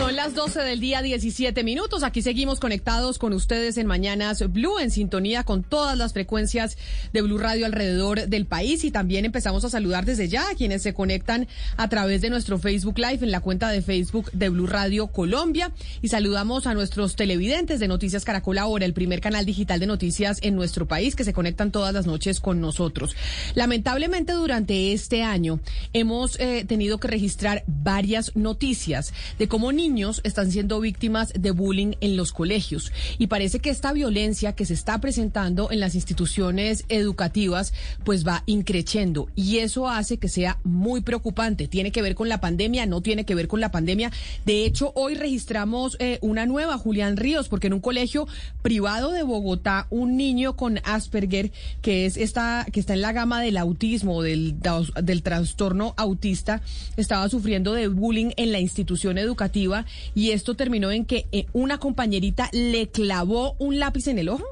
Son las 12 del día, 17 minutos. Aquí seguimos conectados con ustedes en Mañanas Blue, en sintonía con todas las frecuencias de Blue Radio alrededor del país. Y también empezamos a saludar desde ya a quienes se conectan a través de nuestro Facebook Live en la cuenta de Facebook de Blue Radio Colombia. Y saludamos a nuestros televidentes de Noticias Caracol Ahora, el primer canal digital de noticias en nuestro país, que se conectan todas las noches con nosotros. Lamentablemente, durante este año hemos eh, tenido que registrar varias noticias de cómo niños niños están siendo víctimas de bullying en los colegios y parece que esta violencia que se está presentando en las instituciones educativas pues va increciendo y eso hace que sea muy preocupante. Tiene que ver con la pandemia, no tiene que ver con la pandemia. De hecho, hoy registramos eh, una nueva, Julián Ríos, porque en un colegio privado de Bogotá, un niño con Asperger, que es esta, que está en la gama del autismo, del, del trastorno autista, estaba sufriendo de bullying en la institución educativa y esto terminó en que eh, una compañerita le clavó un lápiz en el ojo.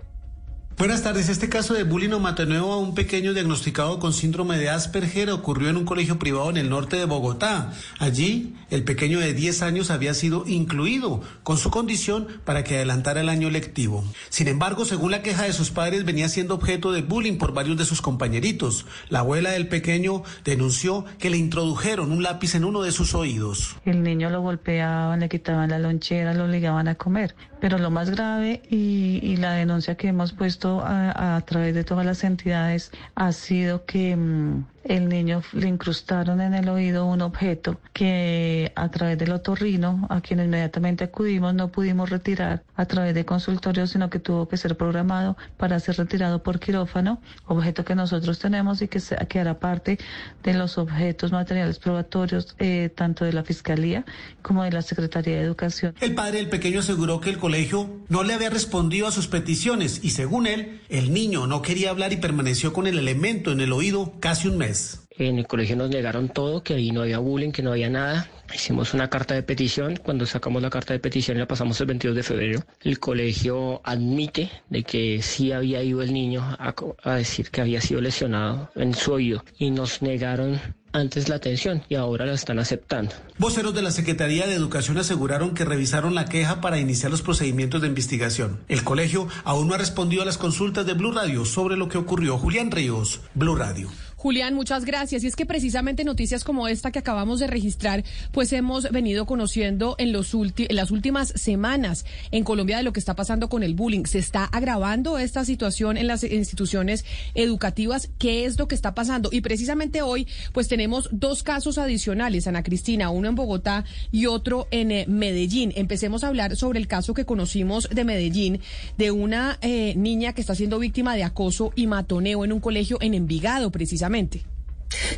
Buenas tardes. Este caso de bullying o matoneo a un pequeño diagnosticado con síndrome de Asperger ocurrió en un colegio privado en el norte de Bogotá. Allí, el pequeño de 10 años había sido incluido con su condición para que adelantara el año lectivo. Sin embargo, según la queja de sus padres, venía siendo objeto de bullying por varios de sus compañeritos. La abuela del pequeño denunció que le introdujeron un lápiz en uno de sus oídos. El niño lo golpeaban, le quitaban la lonchera, lo obligaban a comer. Pero lo más grave y, la denuncia que hemos puesto a, través de todas las entidades ha sido que mm, el niño le incrustaron en el oído un objeto que a través del otorrino, a quien inmediatamente acudimos, no pudimos retirar a través de consultorio, sino que tuvo que ser programado para ser retirado por quirófano, objeto que nosotros tenemos y que, que hará parte de los objetos materiales probatorios eh, tanto de la Fiscalía como de la Secretaría de Educación. El padre del pequeño aseguró que el colegio no le había respondido a sus peticiones y según él, el niño no quería hablar y permaneció con el elemento en el oído casi un mes. En el colegio nos negaron todo, que ahí no había bullying, que no había nada. Hicimos una carta de petición. Cuando sacamos la carta de petición y la pasamos el 22 de febrero, el colegio admite de que sí había ido el niño a, a decir que había sido lesionado en su oído y nos negaron antes la atención y ahora la están aceptando. Voceros de la Secretaría de Educación aseguraron que revisaron la queja para iniciar los procedimientos de investigación. El colegio aún no ha respondido a las consultas de Blue Radio sobre lo que ocurrió. Julián Ríos, Blue Radio. Julián, muchas gracias. Y es que precisamente noticias como esta que acabamos de registrar, pues hemos venido conociendo en, los en las últimas semanas en Colombia de lo que está pasando con el bullying. Se está agravando esta situación en las instituciones educativas. ¿Qué es lo que está pasando? Y precisamente hoy, pues tenemos dos casos adicionales, Ana Cristina, uno en Bogotá y otro en eh, Medellín. Empecemos a hablar sobre el caso que conocimos de Medellín, de una eh, niña que está siendo víctima de acoso y matoneo en un colegio en Envigado, precisamente políticamente.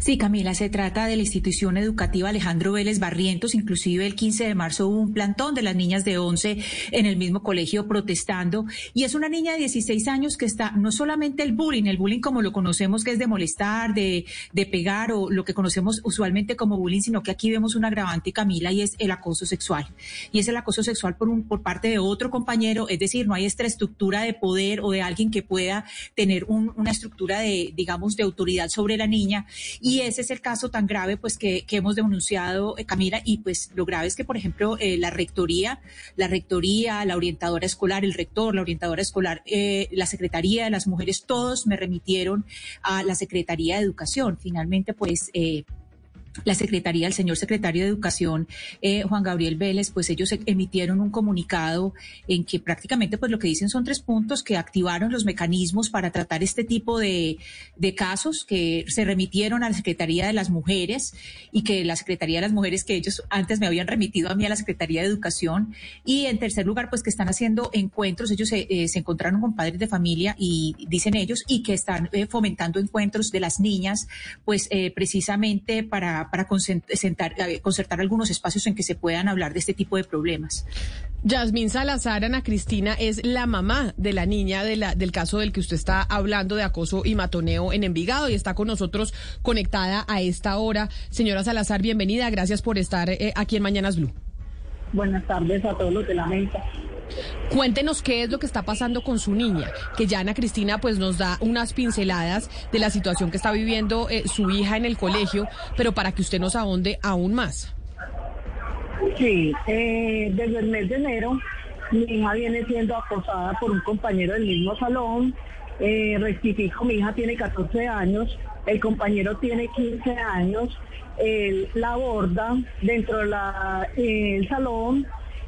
Sí, Camila, se trata de la institución educativa Alejandro Vélez Barrientos. Inclusive el 15 de marzo hubo un plantón de las niñas de 11 en el mismo colegio protestando. Y es una niña de 16 años que está, no solamente el bullying, el bullying como lo conocemos que es de molestar, de, de pegar o lo que conocemos usualmente como bullying, sino que aquí vemos un agravante, Camila, y es el acoso sexual. Y es el acoso sexual por, un, por parte de otro compañero, es decir, no hay esta estructura de poder o de alguien que pueda tener una estructura de, digamos, de autoridad sobre la niña y ese es el caso tan grave pues que, hemos denunciado, eh, Camila, y pues lo grave es que, por ejemplo, eh, la rectoría, la rectoría, la orientadora escolar, el rector, la orientadora escolar, eh, la Secretaría de las Mujeres, todos me remitieron a la Secretaría de Educación. Finalmente, pues la Secretaría, el señor secretario de Educación, eh, Juan Gabriel Vélez, pues ellos emitieron un comunicado en que prácticamente pues lo que dicen son tres puntos que activaron los mecanismos para tratar este tipo de, de casos que se remitieron a la Secretaría de las Mujeres y que la Secretaría de las Mujeres que ellos antes me habían remitido a mí a la Secretaría de Educación. Y en tercer lugar pues que están haciendo encuentros, ellos se, eh, se encontraron con padres de familia y dicen ellos y que están eh, fomentando encuentros de las niñas pues precisamente para para, eh, concertar algunos espacios en que se puedan hablar de este tipo de problemas. Yasmín Salazar, Ana Cristina, es la mamá de la niña de la, del caso del que usted está hablando de acoso y matoneo en Envigado y está con nosotros conectada a esta hora. Señora Salazar, bienvenida. Gracias por estar eh, aquí en Mañanas Blue. Buenas tardes a todos los de la mesa. Cuéntenos qué es lo que está pasando con su niña, que ya Ana Cristina pues nos da unas pinceladas de la situación que está viviendo eh, su hija en el colegio, pero para que usted nos ahonde aún más. Sí, eh, desde el mes de enero mi hija viene siendo acosada por un compañero del mismo salón. Eh, rectifico, mi hija tiene 14 años, el compañero tiene 15 años. Él la aborda dentro del de salón,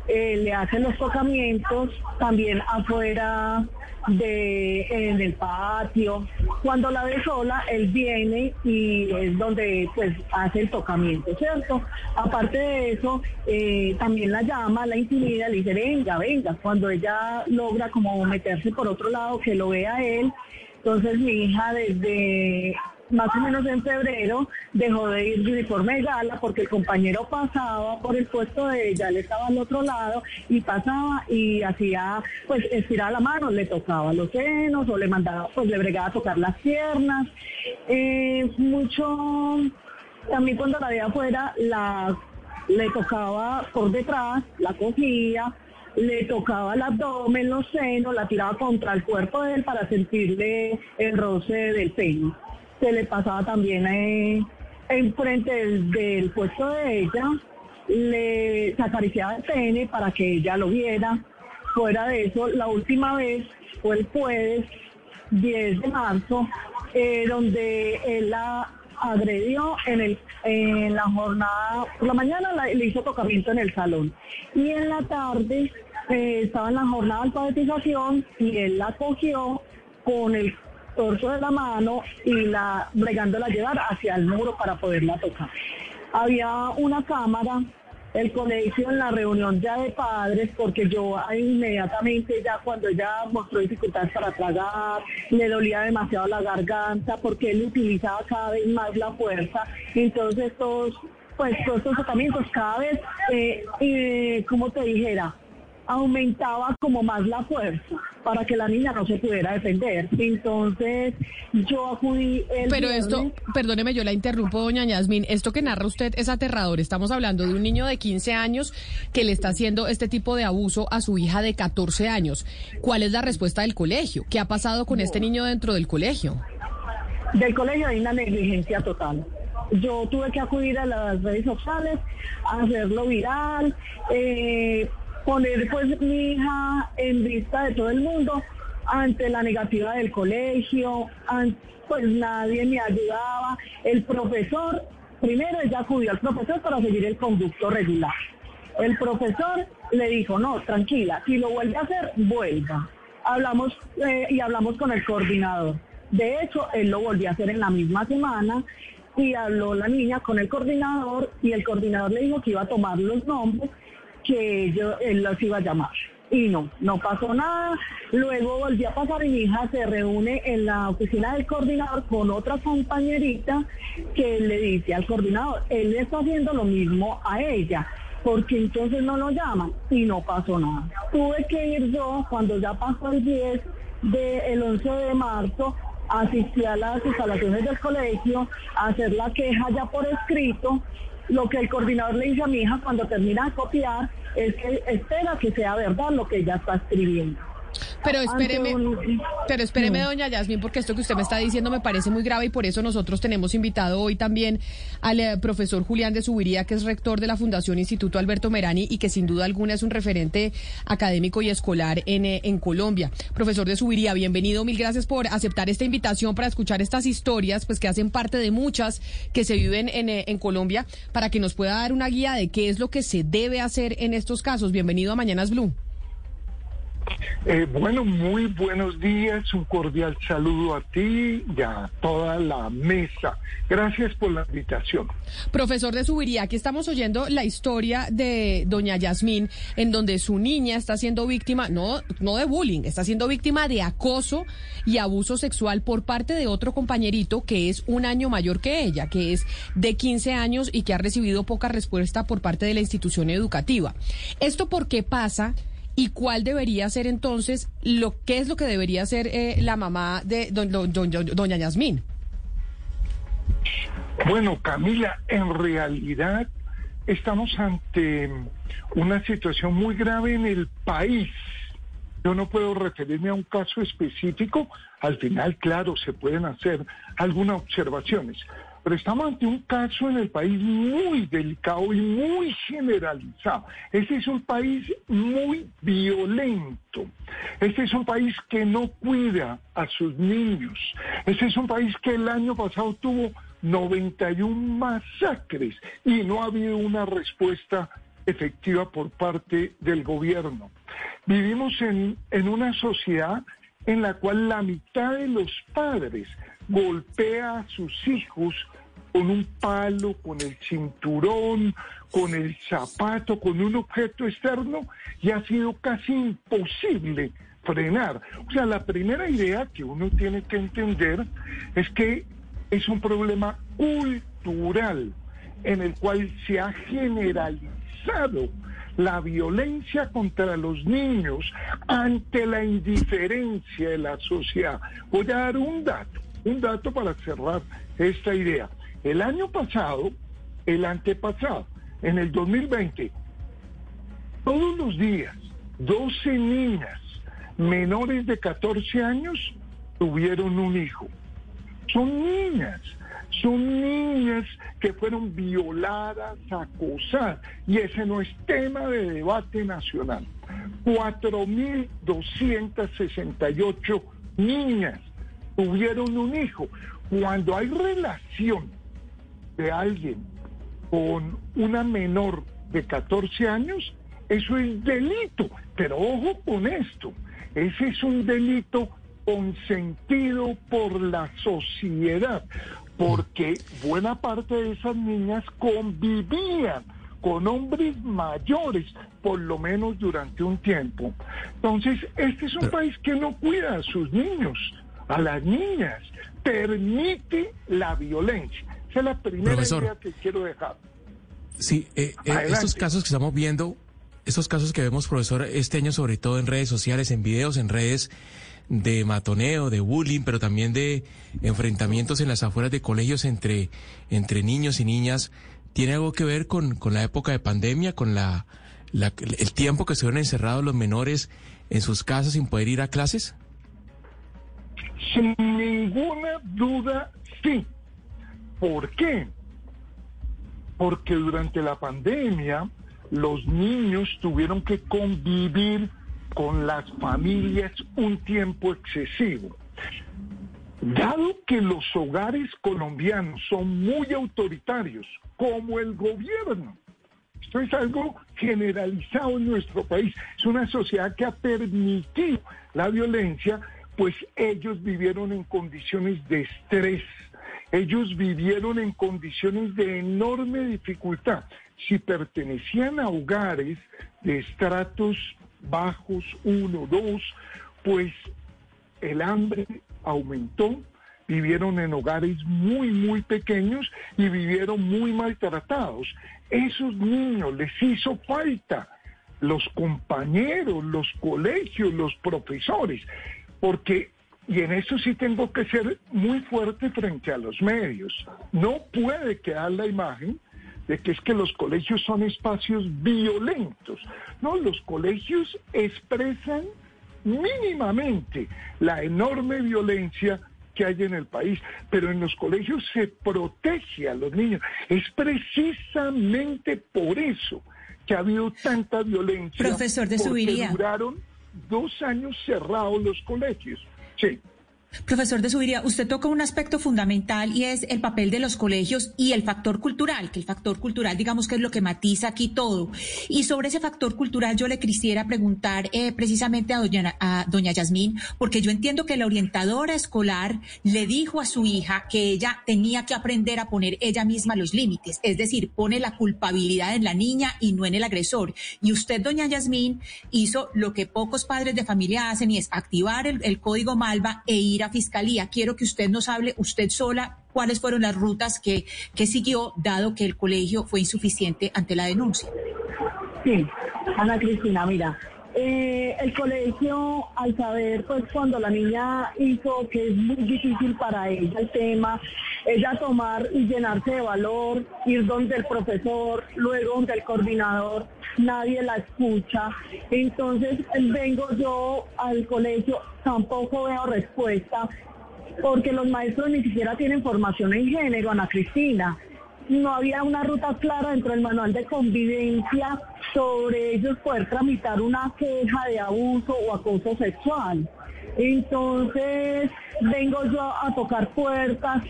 eh, le hacen los tocamientos, también afuera de en el patio. Cuando la ve sola, él viene y es donde pues hace el tocamiento, ¿cierto? Aparte de eso, eh, también la llama, la intimida, le dice, venga, venga. Cuando ella logra como meterse por otro lado, que lo vea él, entonces mi hija desde más o menos en febrero dejó de ir de uniforme gala porque el compañero pasaba por el puesto de ella, él estaba al otro lado y pasaba y hacía, pues estiraba la mano, le tocaba los senos o le mandaba, pues le bregaba a tocar las piernas. Eh, mucho, también cuando la veía afuera, la, le tocaba por detrás, la cogía, le tocaba el abdomen, los senos, la tiraba contra el cuerpo de él para sentirle el roce del pene se le pasaba también eh, enfrente del, puesto de ella, le acariciaba el pene para que ella lo viera. Fuera de eso, la última vez fue el jueves 10 de marzo, eh, donde él la agredió en, el, en la jornada, por la mañana le hizo tocamiento en el salón y en la tarde eh, estaba en la jornada de alfabetización y él la cogió con el torso de la mano y la bregándola llevar hacia el muro para poderla tocar. Había una cámara, el colegio en la reunión ya de padres, porque yo inmediatamente ya cuando ella mostró dificultades para tragar, le dolía demasiado la garganta, porque él utilizaba cada vez más la fuerza, entonces todos, pues todos estos tratamientos cada vez, eh, eh, como te dijera, aumentaba como más la fuerza para que la niña no se pudiera defender. Entonces yo acudí el Pero esto, perdóneme, yo la interrumpo, doña Yasmin, esto que narra usted es aterrador. Estamos hablando de un niño de 15 años que le está haciendo este tipo de abuso a su hija de 14 años. ¿Cuál es la respuesta del colegio? ¿Qué ha pasado con este niño dentro del colegio? Del colegio hay una negligencia total yo tuve que acudir a las redes sociales, a hacerlo viral, eh, poner pues mi hija en vista de todo el mundo ante la negativa del colegio, pues nadie me ayudaba. El profesor, primero ella acudió al profesor para seguir el conducto regular. El profesor le dijo, no, tranquila, si lo vuelve a hacer, vuelva. Hablamos eh, y hablamos con el coordinador. De hecho, él lo volvió a hacer en la misma semana y habló la niña con el coordinador y el coordinador le dijo que iba a tomar los nombres que yo, él los iba a llamar. Y no, no pasó nada. Luego volví a pasar y mi hija se reúne en la oficina del coordinador con otra compañerita que le dice al coordinador, él le está haciendo lo mismo a ella porque entonces no lo llaman y no pasó nada. Tuve que ir yo cuando ya pasó el 10 del 11 de marzo, asistí a las instalaciones del colegio a hacer la queja ya por escrito lo que el coordinador le dice a mi hija cuando termina de copiar es que espera que sea verdad lo que ella está escribiendo. Pero espéreme, pero espéreme, doña Yasmin, porque esto que usted me está diciendo me parece muy grave y por eso nosotros tenemos invitado hoy también al eh, profesor Julián de Subiría, que es rector de la Fundación Instituto Alberto Merani y que sin duda alguna es un referente académico y escolar en, eh, en Colombia. Profesor de Subiría, bienvenido, mil gracias por aceptar esta invitación para escuchar estas historias, pues que hacen parte de muchas que se viven en, eh, en Colombia, para que nos pueda dar una guía de qué es lo que se debe hacer en estos casos. Bienvenido a Mañanas Blue. Eh, bueno, muy buenos días, un cordial saludo a ti y a toda la mesa. Gracias por la invitación. Profesor de Subiría, aquí estamos oyendo la historia de doña Yasmín, en donde su niña está siendo víctima, no, no de bullying, está siendo víctima de acoso y abuso sexual por parte de otro compañerito que es un año mayor que ella, que es de 15 años y que ha recibido poca respuesta por parte de la institución educativa. ¿Esto por qué pasa? Y cuál debería ser entonces, lo qué es lo que debería hacer eh, la mamá de doña Yasmín. Bueno, Camila, en realidad estamos ante una situación muy grave en el país. Yo no puedo referirme a un caso específico. Al final, claro, se pueden hacer algunas observaciones. Pero estamos ante un caso en el país muy delicado y muy generalizado. Este es un país muy violento. Este es un país que no cuida a sus niños. Este es un país que el año pasado tuvo 91 masacres y no ha habido una respuesta efectiva por parte del gobierno. Vivimos en, en una sociedad en la cual la mitad de los padres golpea a sus hijos con un palo, con el cinturón, con el zapato, con un objeto externo, y ha sido casi imposible frenar. O sea, la primera idea que uno tiene que entender es que es un problema cultural en el cual se ha generalizado la violencia contra los niños ante la indiferencia de la sociedad. Voy a dar un dato, un dato para cerrar esta idea. El año pasado, el antepasado, en el 2020, todos los días, 12 niñas menores de 14 años tuvieron un hijo. Son niñas, son niñas que fueron violadas, acosadas, y ese no es tema de debate nacional. 4.268 niñas tuvieron un hijo. Cuando hay relación de alguien con una menor de 14 años, eso es delito. Pero ojo con esto, ese es un delito consentido por la sociedad porque buena parte de esas niñas convivían con hombres mayores, por lo menos durante un tiempo. Entonces, este es un país que no cuida a sus niños, a las niñas, permite la violencia. Esa es la primera idea que quiero dejar. Sí, eh, eh, estos casos que estamos viendo, estos casos que vemos, profesor, este año sobre todo en redes sociales, en videos, en redes, de matoneo, de bullying, pero también de enfrentamientos en las afueras de colegios entre, entre niños y niñas, ¿tiene algo que ver con, con la época de pandemia, con la, el tiempo que estuvieron encerrados los menores en sus casas sin poder ir a clases? Sin ninguna duda, sí. ¿Por qué? Porque durante la pandemia los niños tuvieron que convivir con las familias un tiempo excesivo. Dado que los hogares colombianos son muy autoritarios, como el gobierno, esto es algo generalizado en nuestro país, es una sociedad que ha permitido la violencia, pues ellos vivieron en condiciones de estrés, ellos vivieron en condiciones de enorme dificultad. Si pertenecían a hogares de estratos bajos, uno, dos, pues el hambre aumentó, vivieron en hogares muy, muy pequeños y vivieron muy maltratados. Esos niños les hizo falta los compañeros, los colegios, los profesores, porque, y en eso sí tengo que ser muy fuerte frente a los medios, no puede quedar la imagen de que es que los colegios son espacios violentos. No, los colegios expresan mínimamente la enorme violencia que hay en el país, pero en los colegios se protege a los niños. Es precisamente por eso que ha habido tanta violencia. Profesor de porque duraron dos años cerrados los colegios. Sí. Profesor de Subiría, usted toca un aspecto fundamental y es el papel de los colegios y el factor cultural, que el factor cultural, digamos que es lo que matiza aquí todo. Y sobre ese factor cultural yo le quisiera preguntar eh, precisamente a doña, doña Yasmín, porque yo entiendo que la orientadora escolar le dijo a su hija que ella tenía que aprender a poner ella misma los límites, es decir, pone la culpabilidad en la niña y no en el agresor. Y usted, doña Yasmín, hizo lo que pocos padres de familia hacen y es activar el, el código Malva e ir Fiscalía. Quiero que usted nos hable, usted sola, cuáles fueron las rutas que, que siguió, dado que el colegio fue insuficiente ante la denuncia. Sí, Ana Cristina, mira, eh, el colegio, al saber, pues cuando la niña hizo que es muy difícil para ella el tema, ella tomar y llenarse de valor, ir donde el profesor, luego donde el coordinador, nadie la escucha. Entonces vengo yo al colegio, tampoco veo respuesta porque los maestros ni siquiera tienen formación en género, Ana Cristina. No había una ruta clara dentro del manual de convivencia sobre ellos poder tramitar una queja de abuso o acoso sexual. Entonces, vengo yo a tocar puertas,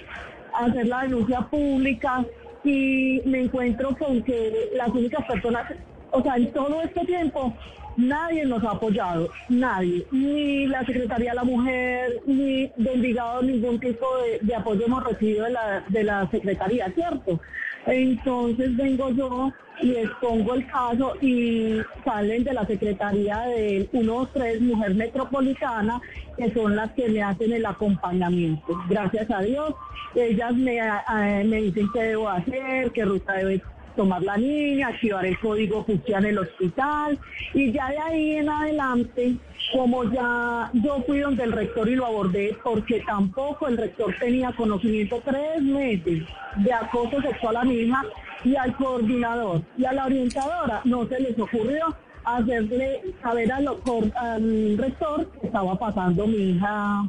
a hacer la denuncia pública y me encuentro con que las únicas personas, o sea, en todo este tiempo, nadie nos ha apoyado, nadie, ni la Secretaría de la Mujer, ni del ningún tipo de, apoyo hemos recibido de la, de la Secretaría, ¿cierto? Entonces vengo yo y expongo el caso y salen de la Secretaría de 123 Mujer Metropolitana, que son las que me hacen el acompañamiento. Gracias a Dios, ellas me, eh, me dicen qué debo hacer, qué ruta debe tomar la niña, activar el código justicia en el hospital y ya de ahí en adelante, como ya yo fui donde el rector y lo abordé, porque tampoco el rector tenía conocimiento tres meses de acoso sexual a mi hija y al coordinador y a la orientadora no se les ocurrió hacerle saber al, al rector que estaba pasando mi hija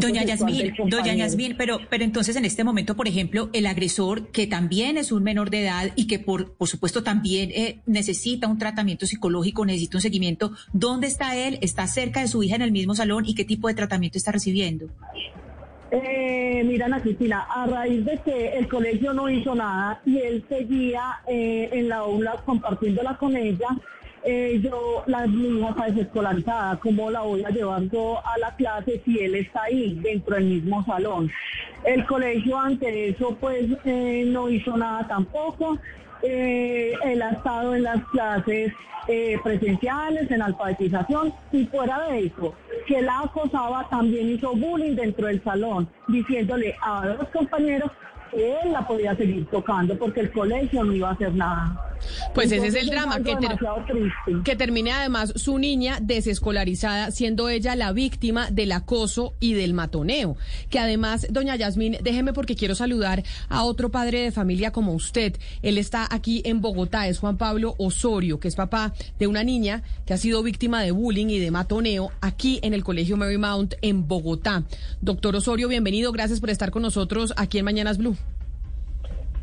Doña Yasmín, doña Yasmín, pero, pero entonces en este momento, por ejemplo, el agresor, que también es un menor de edad y que por, por supuesto también eh, necesita un tratamiento psicológico, necesita un seguimiento, ¿dónde está él? ¿Está cerca de su hija en el mismo salón y qué tipo de tratamiento está recibiendo? Eh, mira, Ana Cristina, a raíz de que el colegio no hizo nada y él seguía eh, en la aula compartiéndola con ella, eh, yo, la, mi está desescolarizada, ¿cómo la voy a llevar yo a la clase si él está ahí, dentro del mismo salón? El colegio ante eso, pues, eh, no hizo nada tampoco. Eh, él ha estado en las clases presenciales, en alfabetización, y fuera de eso, que la acosaba, también hizo bullying dentro del salón, diciéndole a los compañeros él la podía seguir tocando porque el colegio no iba a hacer nada. Pues ese es el drama, que, que termine además su niña desescolarizada, siendo ella la víctima del acoso y del matoneo. Que además, doña Yasmín, déjeme porque quiero saludar a otro padre de familia como usted. Él está aquí en Bogotá, es Juan Pablo Osorio, que es papá de una niña que ha sido víctima de bullying y de matoneo aquí en el Colegio Marymount en Bogotá. Doctor Osorio, bienvenido, gracias por estar con nosotros aquí en Mañanas Blue.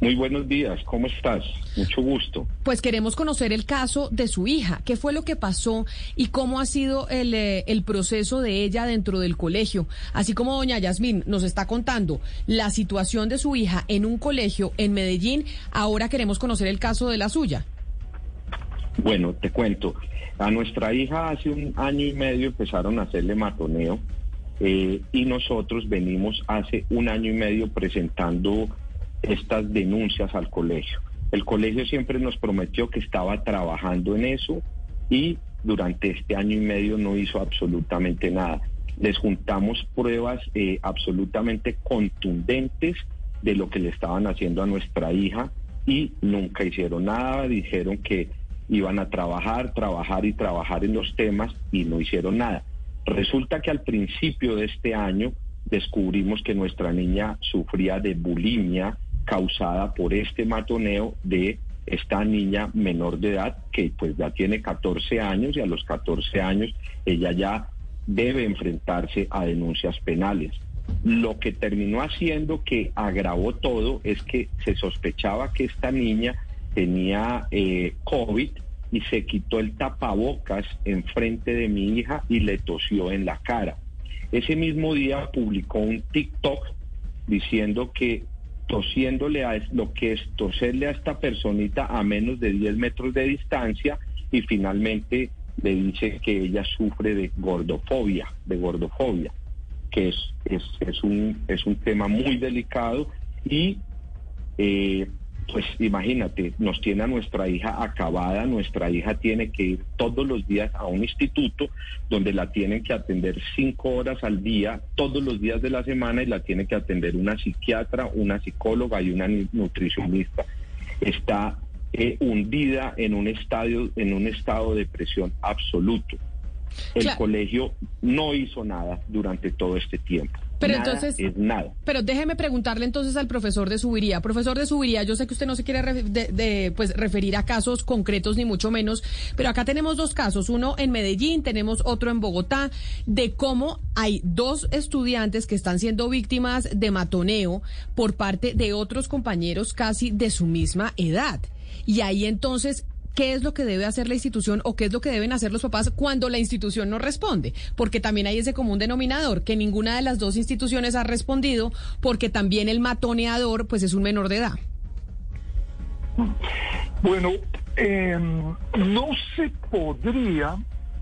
Muy buenos días, ¿cómo estás? Mucho gusto. Pues queremos conocer el caso de su hija, qué fue lo que pasó y cómo ha sido el, eh, el proceso de ella dentro del colegio. Así como doña Yasmín nos está contando la situación de su hija en un colegio en Medellín, ahora queremos conocer el caso de la suya. Bueno, te cuento. A nuestra hija hace un año y medio empezaron a hacerle matoneo eh, y nosotros venimos hace un año y medio presentando estas denuncias al colegio. El colegio siempre nos prometió que estaba trabajando en eso y durante este año y medio no hizo absolutamente nada. Les juntamos pruebas eh, absolutamente contundentes de lo que le estaban haciendo a nuestra hija y nunca hicieron nada. Dijeron que iban a trabajar, trabajar y trabajar en los temas y no hicieron nada. Resulta que al principio de este año descubrimos que nuestra niña sufría de bulimia causada por este matoneo de esta niña menor de edad que pues ya tiene 14 años y a los 14 años ella ya debe enfrentarse a denuncias penales. Lo que terminó haciendo que agravó todo es que se sospechaba que esta niña tenía eh, COVID y se quitó el tapabocas enfrente de mi hija y le tosió en la cara. Ese mismo día publicó un TikTok diciendo que tosiéndole a lo que es toserle a esta personita a menos de 10 metros de distancia y finalmente le dice que ella sufre de gordofobia, de gordofobia, que es, es, es un, es un tema muy delicado y eh, pues imagínate, nos tiene a nuestra hija acabada, nuestra hija tiene que ir todos los días a un instituto donde la tienen que atender cinco horas al día, todos los días de la semana y la tiene que atender una psiquiatra, una psicóloga y una nutricionista. Está eh, hundida en un estadio, en un estado de presión absoluto. El colegio no hizo nada durante todo este tiempo. Pero nada entonces, es nada. Pero déjeme preguntarle entonces al profesor de Subiría. Profesor de Subiría, yo sé que usted no se quiere de, pues, referir a casos concretos ni mucho menos, pero acá tenemos dos casos, uno en Medellín, tenemos otro en Bogotá, de cómo hay dos estudiantes que están siendo víctimas de matoneo por parte de otros compañeros casi de su misma edad. Y ahí entonces qué es lo que debe hacer la institución o qué es lo que deben hacer los papás cuando la institución no responde, porque también hay ese común denominador que ninguna de las dos instituciones ha respondido porque también el matoneador pues es un menor de edad. Bueno, em, no se podría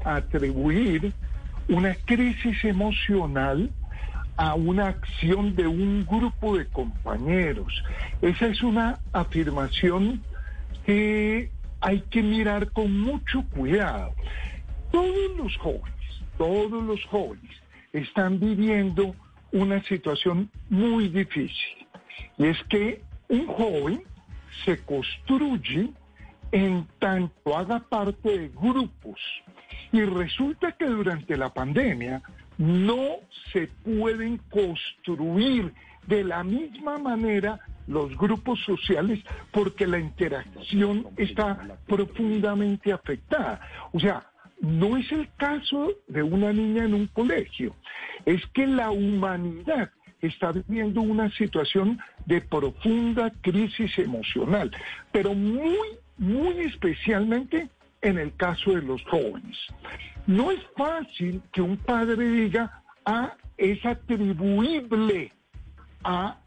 atribuir una crisis emocional a una acción de un grupo de compañeros. Esa es una afirmación que hay que mirar con mucho cuidado. Todos los jóvenes, todos los jóvenes están viviendo una situación muy difícil. Y es que un joven se construye en tanto haga parte de grupos. Y resulta que durante la pandemia no se pueden construir de la misma manera los grupos sociales porque la interacción está profundamente afectada. O sea, no es el caso de una niña en un colegio, es que la humanidad está viviendo una situación de profunda crisis emocional, pero muy, muy especialmente en el caso de los jóvenes. No es fácil que un padre diga, ah, es atribuible a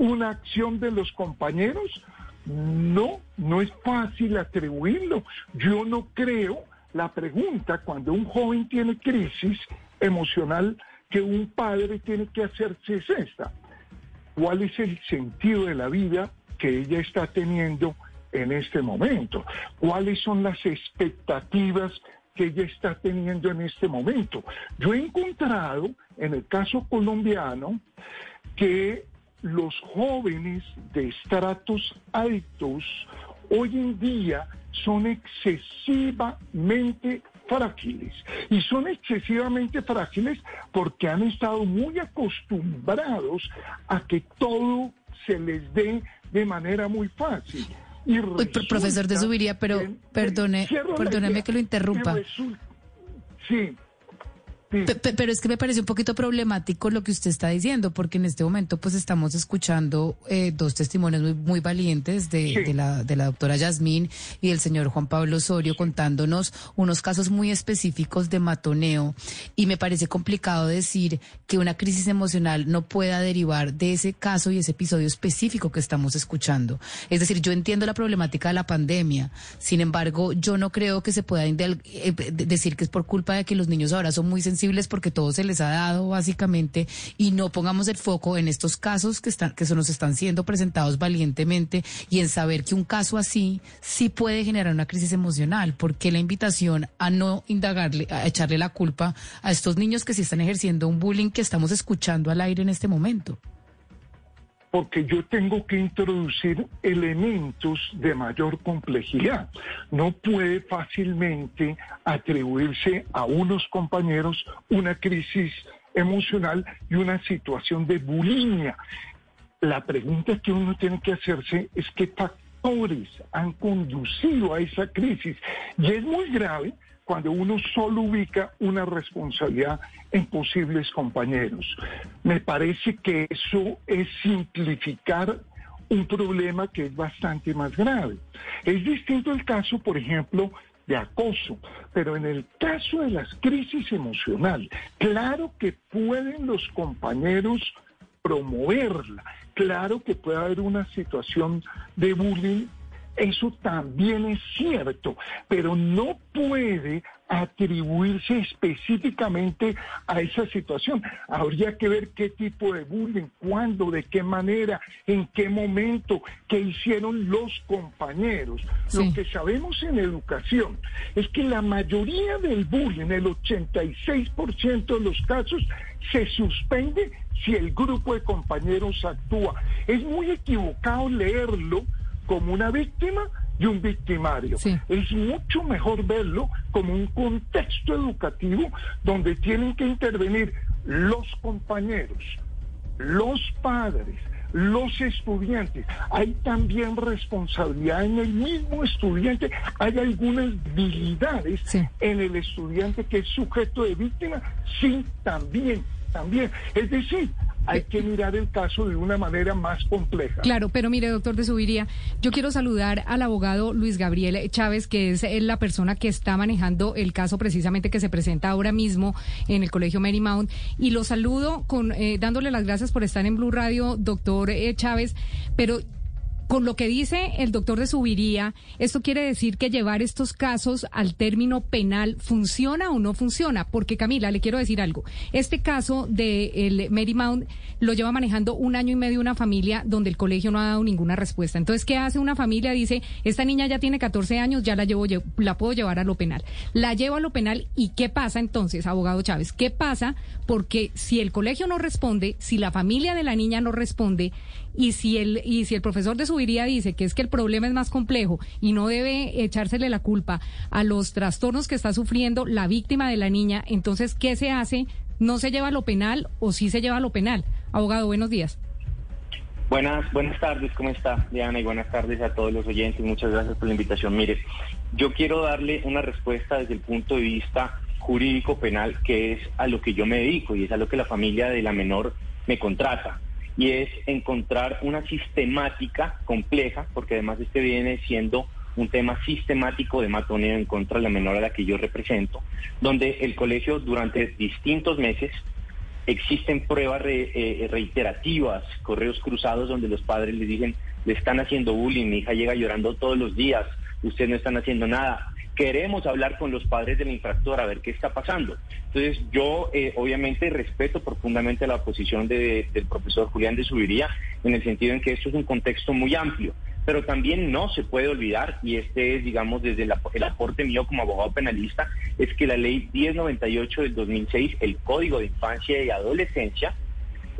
una acción de los compañeros? No, no es fácil atribuirlo. Yo no creo la pregunta cuando un joven tiene crisis emocional que un padre tiene que hacerse es esta. ¿Cuál es el sentido de la vida que ella está teniendo en este momento? ¿Cuáles son las expectativas que ella está teniendo en este momento? Yo he encontrado en el caso colombiano que los jóvenes de estratos altos hoy en día son excesivamente frágiles. Y son excesivamente frágiles porque han estado muy acostumbrados a que todo se les dé de manera muy fácil. Y profesor de Subiría, pero perdone, perdóneme que lo interrumpa. sí, pero es que me parece un poquito problemático lo que usted está diciendo, porque en este momento pues estamos escuchando eh, dos testimonios muy, muy valientes de, de, la, de la doctora Yasmín y del señor Juan Pablo Osorio contándonos unos casos muy específicos de matoneo. Y me parece complicado decir que una crisis emocional no pueda derivar de ese caso y ese episodio específico que estamos escuchando. Es decir, yo entiendo la problemática de la pandemia, sin embargo, yo no creo que se pueda eh, decir que es por culpa de que los niños ahora son muy porque todo se les ha dado básicamente y no pongamos el foco en estos casos que están que se nos están siendo presentados valientemente y en saber que un caso así sí puede generar una crisis emocional, porque la invitación a no indagarle, a echarle la culpa a estos niños que sí están ejerciendo un bullying que estamos escuchando al aire en este momento porque yo tengo que introducir elementos de mayor complejidad. No puede fácilmente atribuirse a unos compañeros una crisis emocional y una situación de bulimia. La pregunta que uno tiene que hacerse es qué factores han conducido a esa crisis. Y es muy grave cuando uno solo ubica una responsabilidad en posibles compañeros. Me parece que eso es simplificar un problema que es bastante más grave. Es distinto el caso, por ejemplo, de acoso, pero en el caso de las crisis emocionales, claro que pueden los compañeros promoverla, claro que puede haber una situación de bullying eso también es cierto, pero no puede atribuirse específicamente a esa situación. Habría que ver qué tipo de bullying, cuándo, de qué manera, en qué momento, qué hicieron los compañeros. Lo que sabemos en educación es que la mayoría del bullying, el 86% de los casos, se suspende si el grupo de compañeros actúa. Es muy equivocado leerlo como una víctima y un victimario. Es mucho mejor verlo como un contexto educativo donde tienen que intervenir los compañeros, los padres, los estudiantes. Hay también responsabilidad en el mismo estudiante. Hay algunas debilidades en el estudiante que es sujeto de víctima. Sí, también, también. Es decir, hay que mirar el caso de una manera más compleja. Claro, pero mire, doctor de Subiría, yo quiero saludar al abogado Luis Gabriel Chávez, que es la persona que está manejando el caso precisamente que se presenta ahora mismo en el Colegio Marymount. Y lo saludo con eh, dándole las gracias por estar en Blue Radio, doctor eh, Chávez, pero con lo que dice el doctor de Subiría, ¿esto quiere decir que llevar estos casos al término penal funciona o no funciona? Porque Camila, le quiero decir algo. Este caso de el Marymount lo lleva manejando un año y medio una familia donde el colegio no ha dado ninguna respuesta. Entonces, ¿qué hace una familia? Dice, esta niña ya tiene 14 años, ya la llevo, la puedo llevar a lo penal. La llevo a lo penal y ¿qué pasa entonces, abogado Chávez? ¿Qué pasa? Porque si el colegio no responde, si la familia de la niña no responde, y si el y si el profesor de Subiría dice que es que el problema es más complejo y no debe echársele la culpa a los trastornos que está sufriendo la víctima de la niña, entonces ¿qué se hace? ¿No se lleva a lo penal o sí se lleva a lo penal? Abogado, buenos días. Buenas, buenas tardes, ¿cómo está Diana? Y buenas tardes a todos los oyentes. Muchas gracias por la invitación. Mire, yo quiero darle una respuesta desde el punto de vista jurídico penal, que es a lo que yo me dedico y es a lo que la familia de la menor me contrata y es encontrar una sistemática compleja, porque además este viene siendo un tema sistemático de matoneo en contra de la menor a la que yo represento, donde el colegio durante distintos meses existen pruebas eh, reiterativas, correos cruzados donde los padres le dicen, le están haciendo bullying, mi hija llega llorando todos los días, ustedes no están haciendo nada queremos hablar con los padres del infractor a ver qué está pasando. Entonces yo eh, obviamente respeto profundamente la posición del profesor Julián de Subiría en el sentido en que esto es un contexto muy amplio, pero también no se puede olvidar, y este es digamos desde el aporte mío como abogado penalista, es que la ley 1098 del 2006, el Código de Infancia y Adolescencia,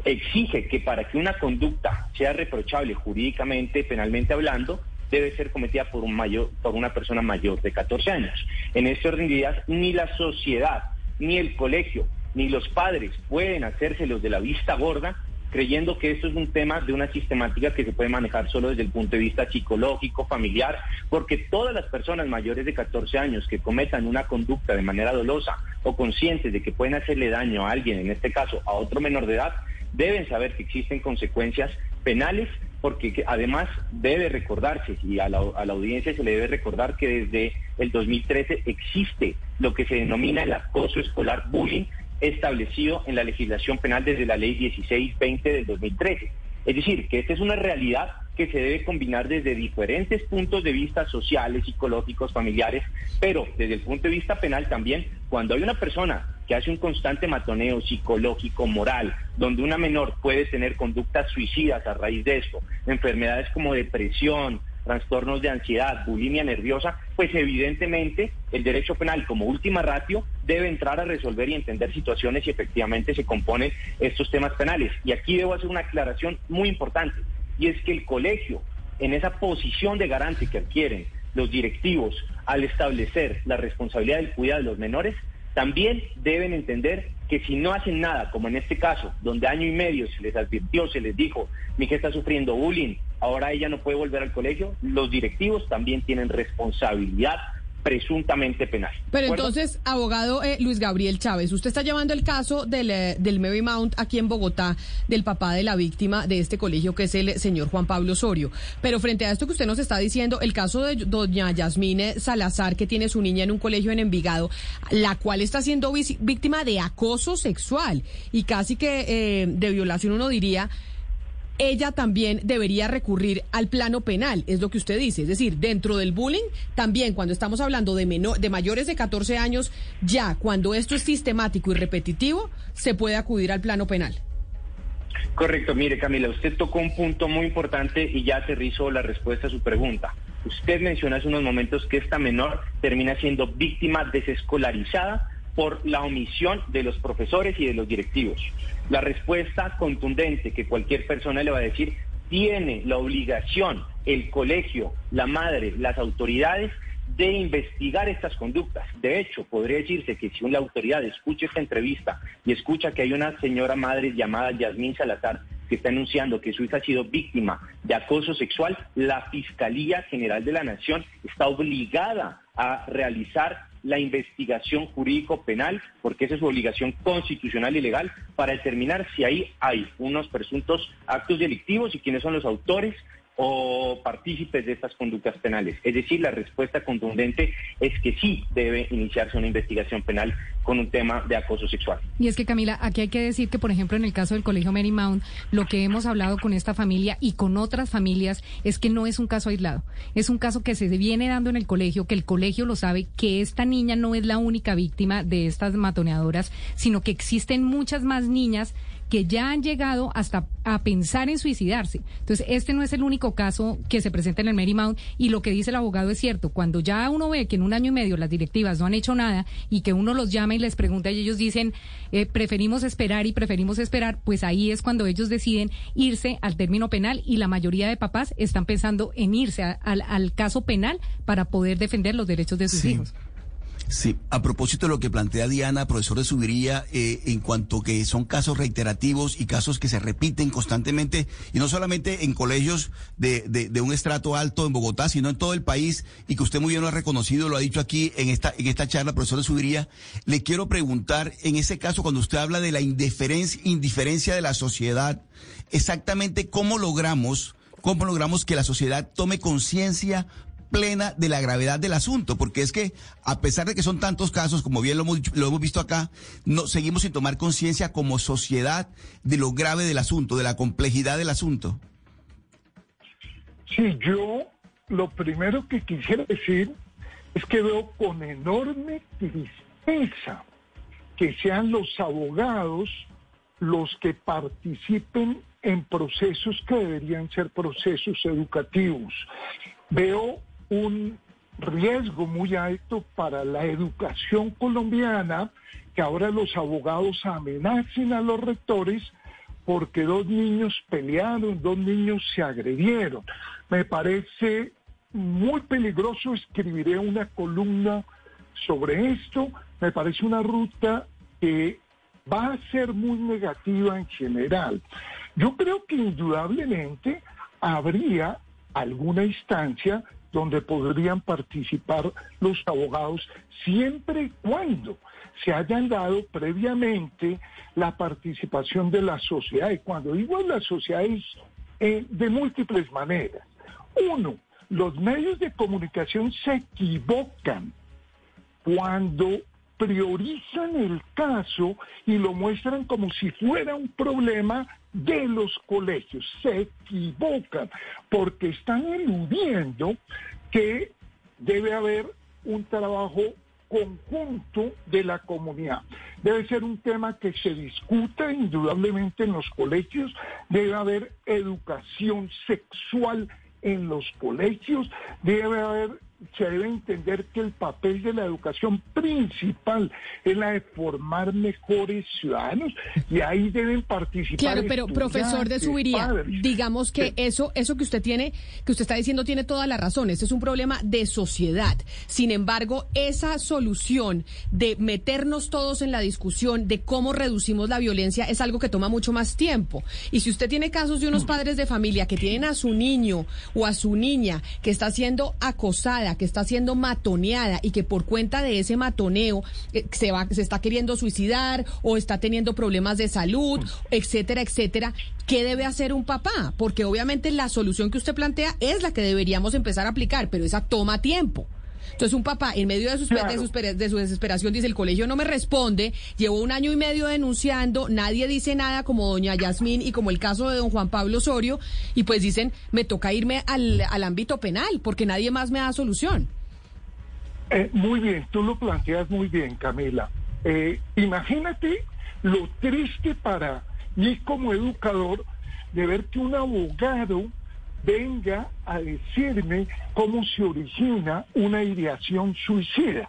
exige que para que una conducta sea reprochable jurídicamente, penalmente hablando, debe ser cometida por un mayor, por una persona mayor de 14 años. En este orden de ideas, ni la sociedad, ni el colegio, ni los padres pueden hacérselos de la vista gorda creyendo que esto es un tema de una sistemática que se puede manejar solo desde el punto de vista psicológico, familiar, porque todas las personas mayores de 14 años que cometan una conducta de manera dolosa o conscientes de que pueden hacerle daño a alguien, en este caso a otro menor de edad, deben saber que existen consecuencias penales porque además debe recordarse, y a la, audiencia se le debe recordar que desde el 2013 existe lo que se denomina el acoso escolar bullying establecido en la legislación penal desde la ley 1620 del 2013. Es decir, que esta es una realidad que se debe combinar desde diferentes puntos de vista sociales, psicológicos, familiares, pero desde el punto de vista penal también, cuando hay una persona que hace un constante matoneo psicológico, moral, donde una menor puede tener conductas suicidas a raíz de esto, enfermedades como depresión, trastornos de ansiedad, bulimia nerviosa, pues evidentemente el derecho penal como última ratio debe entrar a resolver y entender situaciones y efectivamente se componen estos temas penales. Y aquí debo hacer una aclaración muy importante, y es que el colegio, en esa posición de garante que adquieren los directivos al establecer la responsabilidad del cuidado de los menores, también deben entender que si no hacen nada, como en este caso, donde año y medio se les advirtió, se les dijo, mi hija está sufriendo bullying, ahora ella no puede volver al colegio, los directivos también tienen responsabilidad presuntamente penal. Pero entonces, abogado eh, Luis Gabriel Chávez, usted está llevando el caso del, eh, del Mount aquí en Bogotá, del papá de la víctima de este colegio, que es el señor Juan Pablo Osorio. Pero frente a esto que usted nos está diciendo, el caso de doña Yasmine Salazar, que tiene su niña en un colegio en Envigado, la cual está siendo víctima de acoso sexual y casi que eh, de violación, uno diría ella también debería recurrir al plano penal, es lo que usted dice. Es decir, dentro del bullying, también cuando estamos hablando de, de mayores de 14 años, ya cuando esto es sistemático y repetitivo, se puede acudir al plano penal. Correcto, mire Camila, usted tocó un punto muy importante y ya aterrizó la respuesta a su pregunta. Usted mencionó hace unos momentos que esta menor termina siendo víctima desescolarizada por la omisión de los profesores y de los directivos. La respuesta contundente que cualquier persona le va a decir, tiene la obligación el colegio, la madre, las autoridades de investigar estas conductas. De hecho, podría decirse que si una autoridad escucha esta entrevista y escucha que hay una señora madre llamada Yasmín Salazar que está anunciando que su hija ha sido víctima de acoso sexual, la Fiscalía General de la Nación está obligada a realizar la investigación jurídico-penal, porque esa es su obligación constitucional y legal, para determinar si ahí hay unos presuntos actos delictivos y quiénes son los autores o partícipes de estas conductas penales. Es decir, la respuesta contundente es que sí debe iniciarse una investigación penal con un tema de acoso sexual. Y es que Camila, aquí hay que decir que, por ejemplo, en el caso del Colegio Marymount, lo que hemos hablado con esta familia y con otras familias es que no es un caso aislado, es un caso que se viene dando en el colegio, que el colegio lo sabe, que esta niña no es la única víctima de estas matoneadoras, sino que existen muchas más niñas que ya han llegado hasta a pensar en suicidarse. Entonces, este no es el único caso que se presenta en el Marymount y lo que dice el abogado es cierto. Cuando ya uno ve que en un año y medio las directivas no han hecho nada y que uno los llama y les pregunta y ellos dicen, eh, preferimos esperar y preferimos esperar, pues ahí es cuando ellos deciden irse al término penal y la mayoría de papás están pensando en irse al caso penal para poder defender los derechos de sus hijos. Sí, a propósito de lo que plantea Diana, profesor de Subiría, eh, en cuanto que son casos reiterativos y casos que se repiten constantemente, y no solamente en colegios de, de, un estrato alto en Bogotá, sino en todo el país, y que usted muy bien lo ha reconocido, lo ha dicho aquí en esta, en esta charla, profesor de Subiría, le quiero preguntar, en ese caso, cuando usted habla de la indiferencia, indiferencia de la sociedad, exactamente cómo logramos, cómo logramos que la sociedad tome conciencia plena de la gravedad del asunto, porque es que a pesar de que son tantos casos, como bien lo hemos, lo hemos visto acá, no, seguimos sin tomar conciencia como sociedad de lo grave del asunto, de la complejidad del asunto. Sí, yo lo primero que quisiera decir es que veo con enorme tristeza que sean los abogados los que participen en procesos que deberían ser procesos educativos. Veo un riesgo muy alto para la educación colombiana que ahora los abogados amenacen a los rectores porque dos niños pelearon, dos niños se agredieron. Me parece muy peligroso, escribiré una columna sobre esto, me parece una ruta que va a ser muy negativa en general. Yo creo que indudablemente habría alguna instancia donde podrían participar los abogados siempre y cuando se hayan dado previamente la participación de la sociedad. Y cuando digo la sociedad es eh, de múltiples maneras. Uno, los medios de comunicación se equivocan cuando priorizan el caso y lo muestran como si fuera un problema de los colegios. Se equivocan porque están eludiendo que debe haber un trabajo conjunto de la comunidad. Debe ser un tema que se discuta indudablemente en los colegios, debe haber educación sexual en los colegios, debe haber se debe entender que el papel de la educación principal es la de formar mejores ciudadanos y ahí deben participar. Claro, pero profesor de Subiría, digamos que eso, eso que usted tiene, que usted está diciendo tiene toda la razón. Este es un problema de sociedad. Sin embargo, esa solución de meternos todos en la discusión de cómo reducimos la violencia es algo que toma mucho más tiempo. Y si usted tiene casos de unos padres de familia que tienen a su niño o a su niña que está siendo acosada que está siendo matoneada y que por cuenta de ese matoneo eh, se, va, se está queriendo suicidar o está teniendo problemas de salud, etcétera, etcétera, ¿qué debe hacer un papá? Porque obviamente la solución que usted plantea es la que deberíamos empezar a aplicar, pero esa toma tiempo. Entonces un papá en medio de, sus, de, su desesperación dice, el colegio no me responde, llevo un año y medio denunciando, nadie dice nada como doña Yasmín y como el caso de don Juan Pablo Osorio, y pues dicen, me toca irme al, ámbito penal porque nadie más me da solución. Eh, muy bien, tú lo planteas muy bien, Camila. Eh, imagínate lo triste para mí como educador de ver que un abogado venga a decirme cómo se origina una ideación suicida.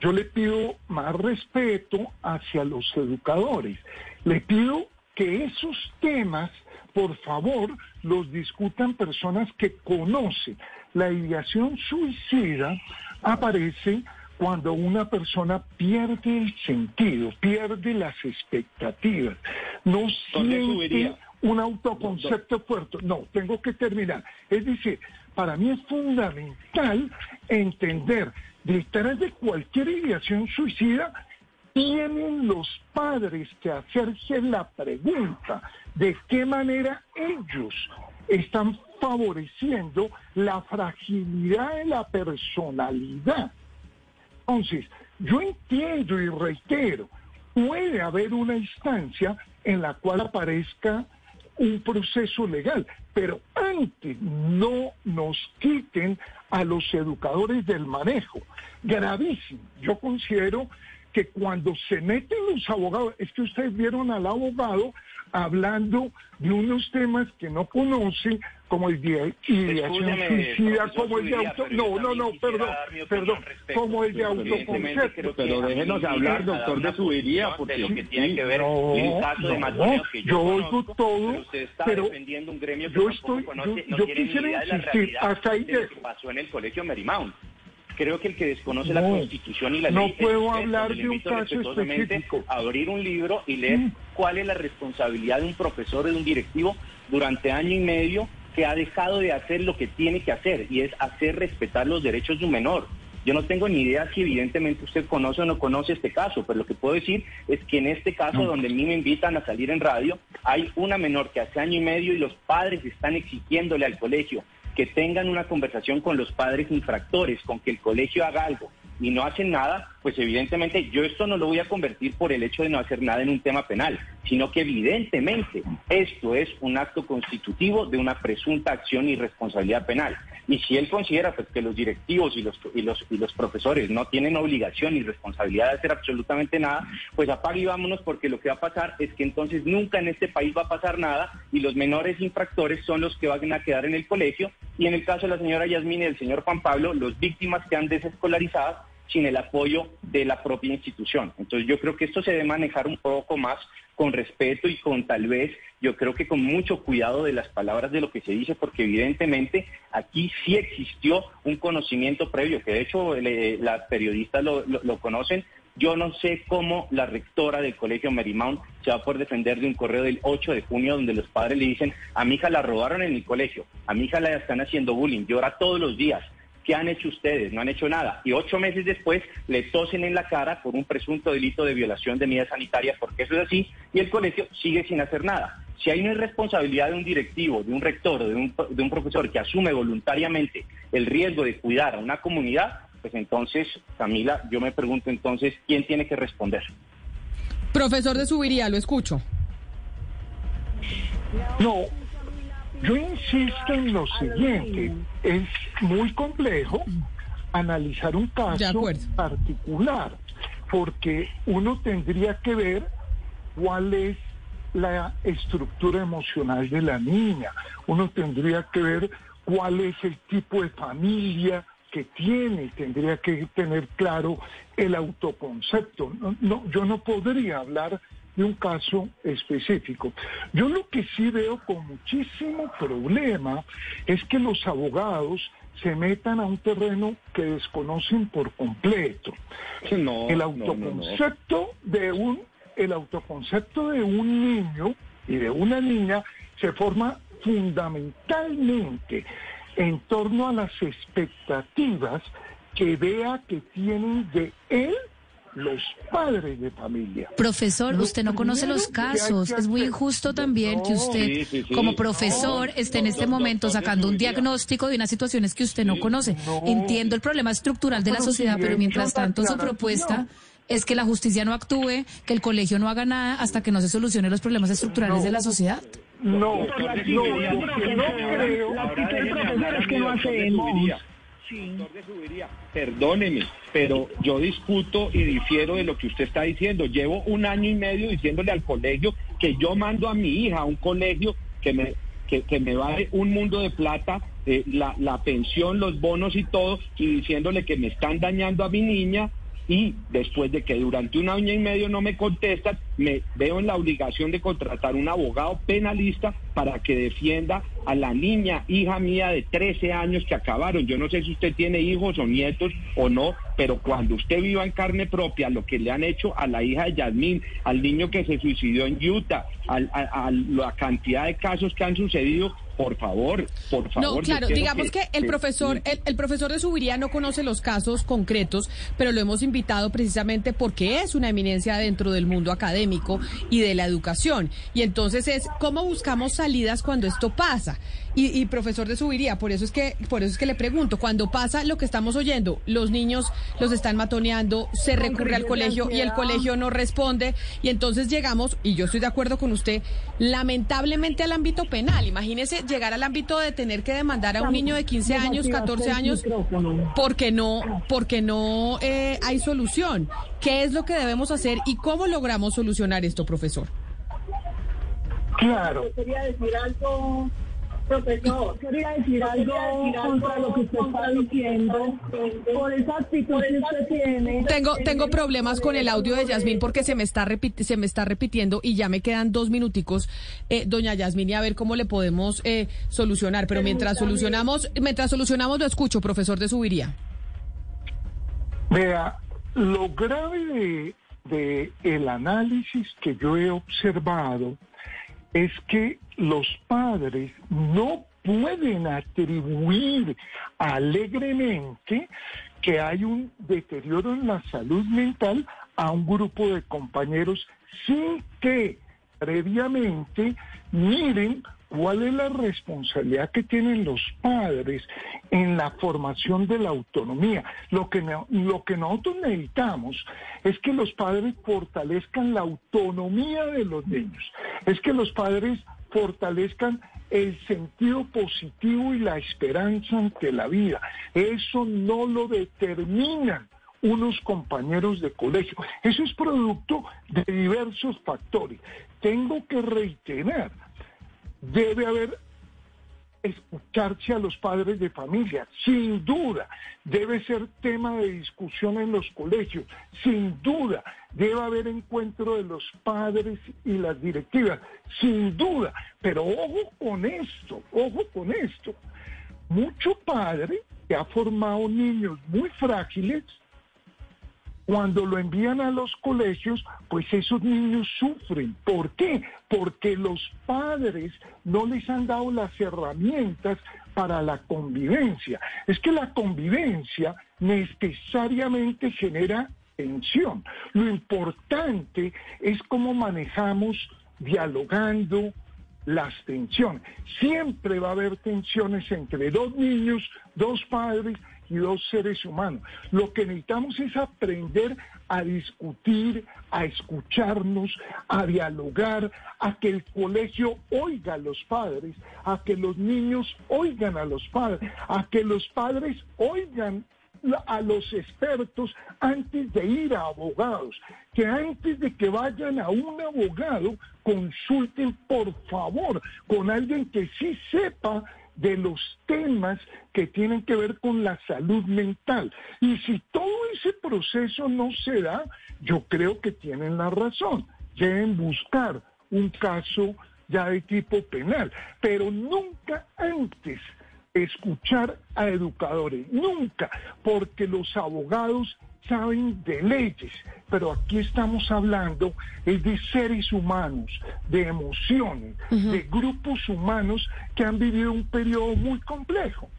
Yo le pido más respeto hacia los educadores. Le pido que esos temas, por favor, los discutan personas que conocen. La ideación suicida aparece cuando una persona pierde el sentido, pierde las expectativas, no siente un autoconcepto fuerte. No, tengo que terminar. Es decir, para mí es fundamental entender detrás de cualquier ideación suicida tienen los padres que hacerse la pregunta de qué manera ellos están favoreciendo la fragilidad de la personalidad. Entonces, yo entiendo y reitero, puede haber una instancia en la cual aparezca un proceso legal, pero antes no nos quiten a los educadores del manejo. Gravísimo. Yo considero que cuando se meten los abogados, es que ustedes vieron al abogado hablando de unos temas que no conocen, como el de ideación suicida, como el de auto... No, no, no, perdón, perdón, como el de autoconcepto. Pero déjenos hablar, doctor de Subiría, porque lo que tiene que ver el caso de no, que yo, oigo todo, pero yo no estoy, conoce, yo, no quisiera idea insistir, hasta ahí de lo que pasó en el colegio Marymount. Creo que el que desconoce la No, Constitución y la no ley... es puedo hablar de un caso específico. abrir un libro y leer cuál es la responsabilidad de un profesor, de un directivo, durante año y medio que ha dejado de hacer lo que tiene que hacer, y es hacer respetar los derechos de un menor. Yo no tengo ni idea si evidentemente usted conoce o no conoce este caso, pero lo que puedo decir es que en este caso, donde a mí me invitan a salir en radio, hay una menor que hace año y medio y los padres están exigiéndole al colegio que tengan una conversación con los padres infractores, con que el colegio haga algo y no hacen nada, pues evidentemente yo esto no lo voy a convertir por el hecho de no hacer nada en un tema penal, sino que evidentemente esto es un acto constitutivo de una presunta acción y responsabilidad penal. Y si él considera pues, que los directivos y los, y, los, y los profesores no tienen obligación y responsabilidad de hacer absolutamente nada, pues apague y vámonos porque lo que va a pasar es que entonces nunca en este país va a pasar nada y los menores infractores son los que van a quedar en el colegio. Y en el caso de la señora Yasmín y del señor Juan Pablo, los víctimas quedan desescolarizadas sin el apoyo de la propia institución. Entonces yo creo que esto se debe manejar un poco más con respeto y con tal vez, yo creo que con mucho cuidado de las palabras de lo que se dice, porque evidentemente aquí sí existió un conocimiento previo, que de hecho las periodistas lo conocen. Yo no sé cómo la rectora del colegio Marymount se va a poder defender de un correo del 8 de junio donde los padres le dicen, a mi hija la robaron en mi colegio, a mi hija la están haciendo bullying, llora todos los días, ¿Qué han hecho ustedes? No han hecho nada. Y ocho meses después le tosen en la cara por un presunto delito de violación de medidas sanitarias, porque eso es así, y el colegio sigue sin hacer nada. Si hay una irresponsabilidad de un directivo, de un rector o de un, de un profesor que asume voluntariamente el riesgo de cuidar a una comunidad, pues entonces, Camila, yo me pregunto entonces, ¿quién tiene que responder? Profesor de Subiría, lo escucho. No, yo insisto en lo siguiente, es muy complejo analizar un caso particular, porque uno tendría que ver cuál es la estructura emocional de la niña, uno tendría que ver cuál es el tipo de familia que tiene, tendría que tener claro el autoconcepto. No, no, yo no podría hablar de un caso específico. Yo lo que sí veo con muchísimo problema es que los abogados se metan a un terreno que desconocen por completo. No, el no, no, no. autoconcepto de un el autoconcepto de un niño y de una niña se forma fundamentalmente en torno a las expectativas que vea que tienen de él los padres de familia. Profesor, usted no conoce los casos. Es muy injusto también que No, usted, sí, sí, sí. como profesor, esté en este momento sacando un diagnóstico de unas situaciones que usted no conoce. no. Entiendo el problema estructural de la sociedad, pero mientras tanto su propuesta es que la justicia no actúe, que el colegio no haga nada hasta que no se solucionen los problemas estructurales de la sociedad. No, no, lo que no creo... La actitud del profesor es que no hacemos. Subiría, Perdóneme, pero yo discuto y difiero de lo que usted está diciendo. Llevo un año y medio diciéndole al colegio que yo mando a mi hija a un colegio que me, que me vale un mundo de plata, eh, la, la pensión, los bonos y todo, y diciéndole que me están dañando a mi niña y después de que durante un año y medio no me contestan, me veo en la obligación de contratar un abogado penalista para que defienda a la niña, hija mía de 13 años que acabaron. Yo no sé si usted tiene hijos o nietos o no, pero cuando usted viva en carne propia lo que le han hecho a la hija de Yasmín, al niño que se suicidó en Utah, a la cantidad de casos que han sucedido, por favor, por favor. No, claro, digamos que, el profesor, el, profesor de Subiría no conoce los casos concretos, pero lo hemos invitado precisamente porque es una eminencia dentro del mundo académico y de la educación. Y entonces es cómo buscamos salidas cuando esto pasa. Y, profesor de Subiría, por eso es que, por eso es que le pregunto, cuando pasa lo que estamos oyendo, los niños los están matoneando, se recurre al colegio y el colegio no responde, y entonces llegamos, y yo estoy de acuerdo con usted, lamentablemente al ámbito penal. Imagínese llegar al ámbito de tener que demandar a un niño de 15 años, 14 años, porque no, porque no eh, hay solución. ¿Qué es lo que debemos hacer y cómo logramos solucionar esto, profesor? Claro. Quería decir algo Profesor, quería decir algo contra lo que usted está diciendo, por esa actitud que usted tiene. Tengo, tengo problemas con el audio de Yasmín porque se me está se me está repitiendo y ya me quedan dos minuticos, eh, doña Yasmín, y a ver cómo le podemos eh, solucionar. Pero mientras solucionamos, mientras solucionamos lo escucho, profesor de Subiría. Vea, lo grave de el análisis que yo he observado es que los padres no pueden atribuir alegremente que hay un deterioro en la salud mental a un grupo de compañeros sin que previamente miren cuál es la responsabilidad que tienen los padres en la formación de la autonomía. Lo que, lo que nosotros necesitamos es que los padres fortalezcan la autonomía de los niños, es que los padres fortalezcan el sentido positivo y la esperanza ante la vida. Eso no lo determinan unos compañeros de colegio. Eso es producto de diversos factores. Tengo que reiterar, debe haber escucharse a los padres de familia, sin duda, debe ser tema de discusión en los colegios, sin duda, debe haber encuentro de los padres y las directivas, sin duda, pero ojo con esto, ojo con esto, mucho padre que ha formado niños muy frágiles, cuando lo envían a los colegios, pues esos niños sufren. ¿Por qué? Porque los padres no les han dado las herramientas para la convivencia. Es que la convivencia necesariamente genera tensión. Lo importante es cómo manejamos dialogando las tensiones. Siempre va a haber tensiones entre dos niños, dos padres, y dos seres humanos. Lo que necesitamos es aprender a discutir, a escucharnos, a dialogar, a que el colegio oiga a los padres, a que los niños oigan a los padres, a que los padres oigan a los expertos antes de ir a abogados, que antes de que vayan a un abogado consulten por favor con alguien que sí sepa de los temas que tienen que ver con la salud mental. Y si todo ese proceso no se da, yo creo que tienen la razón. Deben buscar un caso ya de tipo penal, pero nunca antes escuchar a educadores, nunca, porque los abogados saben de leyes, pero aquí estamos hablando de seres humanos, de emociones, de grupos humanos que han vivido un periodo muy complejo.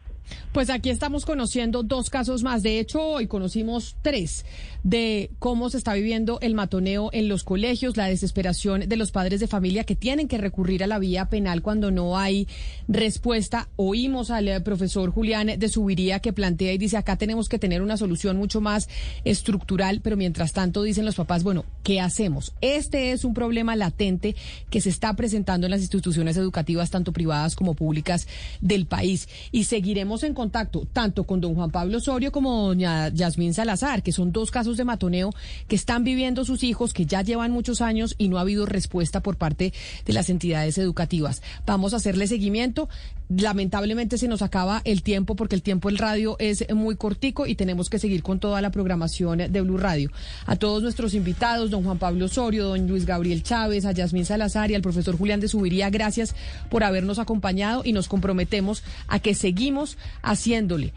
Pues aquí estamos conociendo dos casos más. De hecho, hoy conocimos tres de cómo se está viviendo el matoneo en los colegios, la desesperación de los padres de familia que tienen que recurrir a la vía penal cuando no hay respuesta. Oímos al eh, profesor Julián de Subiría que plantea y dice, acá tenemos que tener una solución mucho más estructural, pero mientras tanto dicen los papás, bueno, ¿qué hacemos? Este es un problema latente que se está presentando en las instituciones educativas, tanto privadas como públicas del país, y seguiremos en contacto tanto con don Juan Pablo Osorio como doña Yasmín Salazar, que son dos casos de matoneo que están viviendo sus hijos, que ya llevan muchos años y no ha habido respuesta por parte de las entidades educativas. Vamos a hacerle seguimiento. Lamentablemente se nos acaba el tiempo porque el tiempo del radio es muy cortico y tenemos que seguir con toda la programación de Blue Radio. A todos nuestros invitados, don Juan Pablo Osorio, don Luis Gabriel Chávez, a Yasmín Salazar y al profesor Julián de Subiría, gracias por habernos acompañado y nos comprometemos a que seguimos haciéndole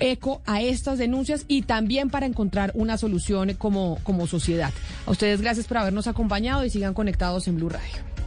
eco a estas denuncias y también para encontrar una solución como, como sociedad. A ustedes gracias por habernos acompañado y sigan conectados en Blue Radio.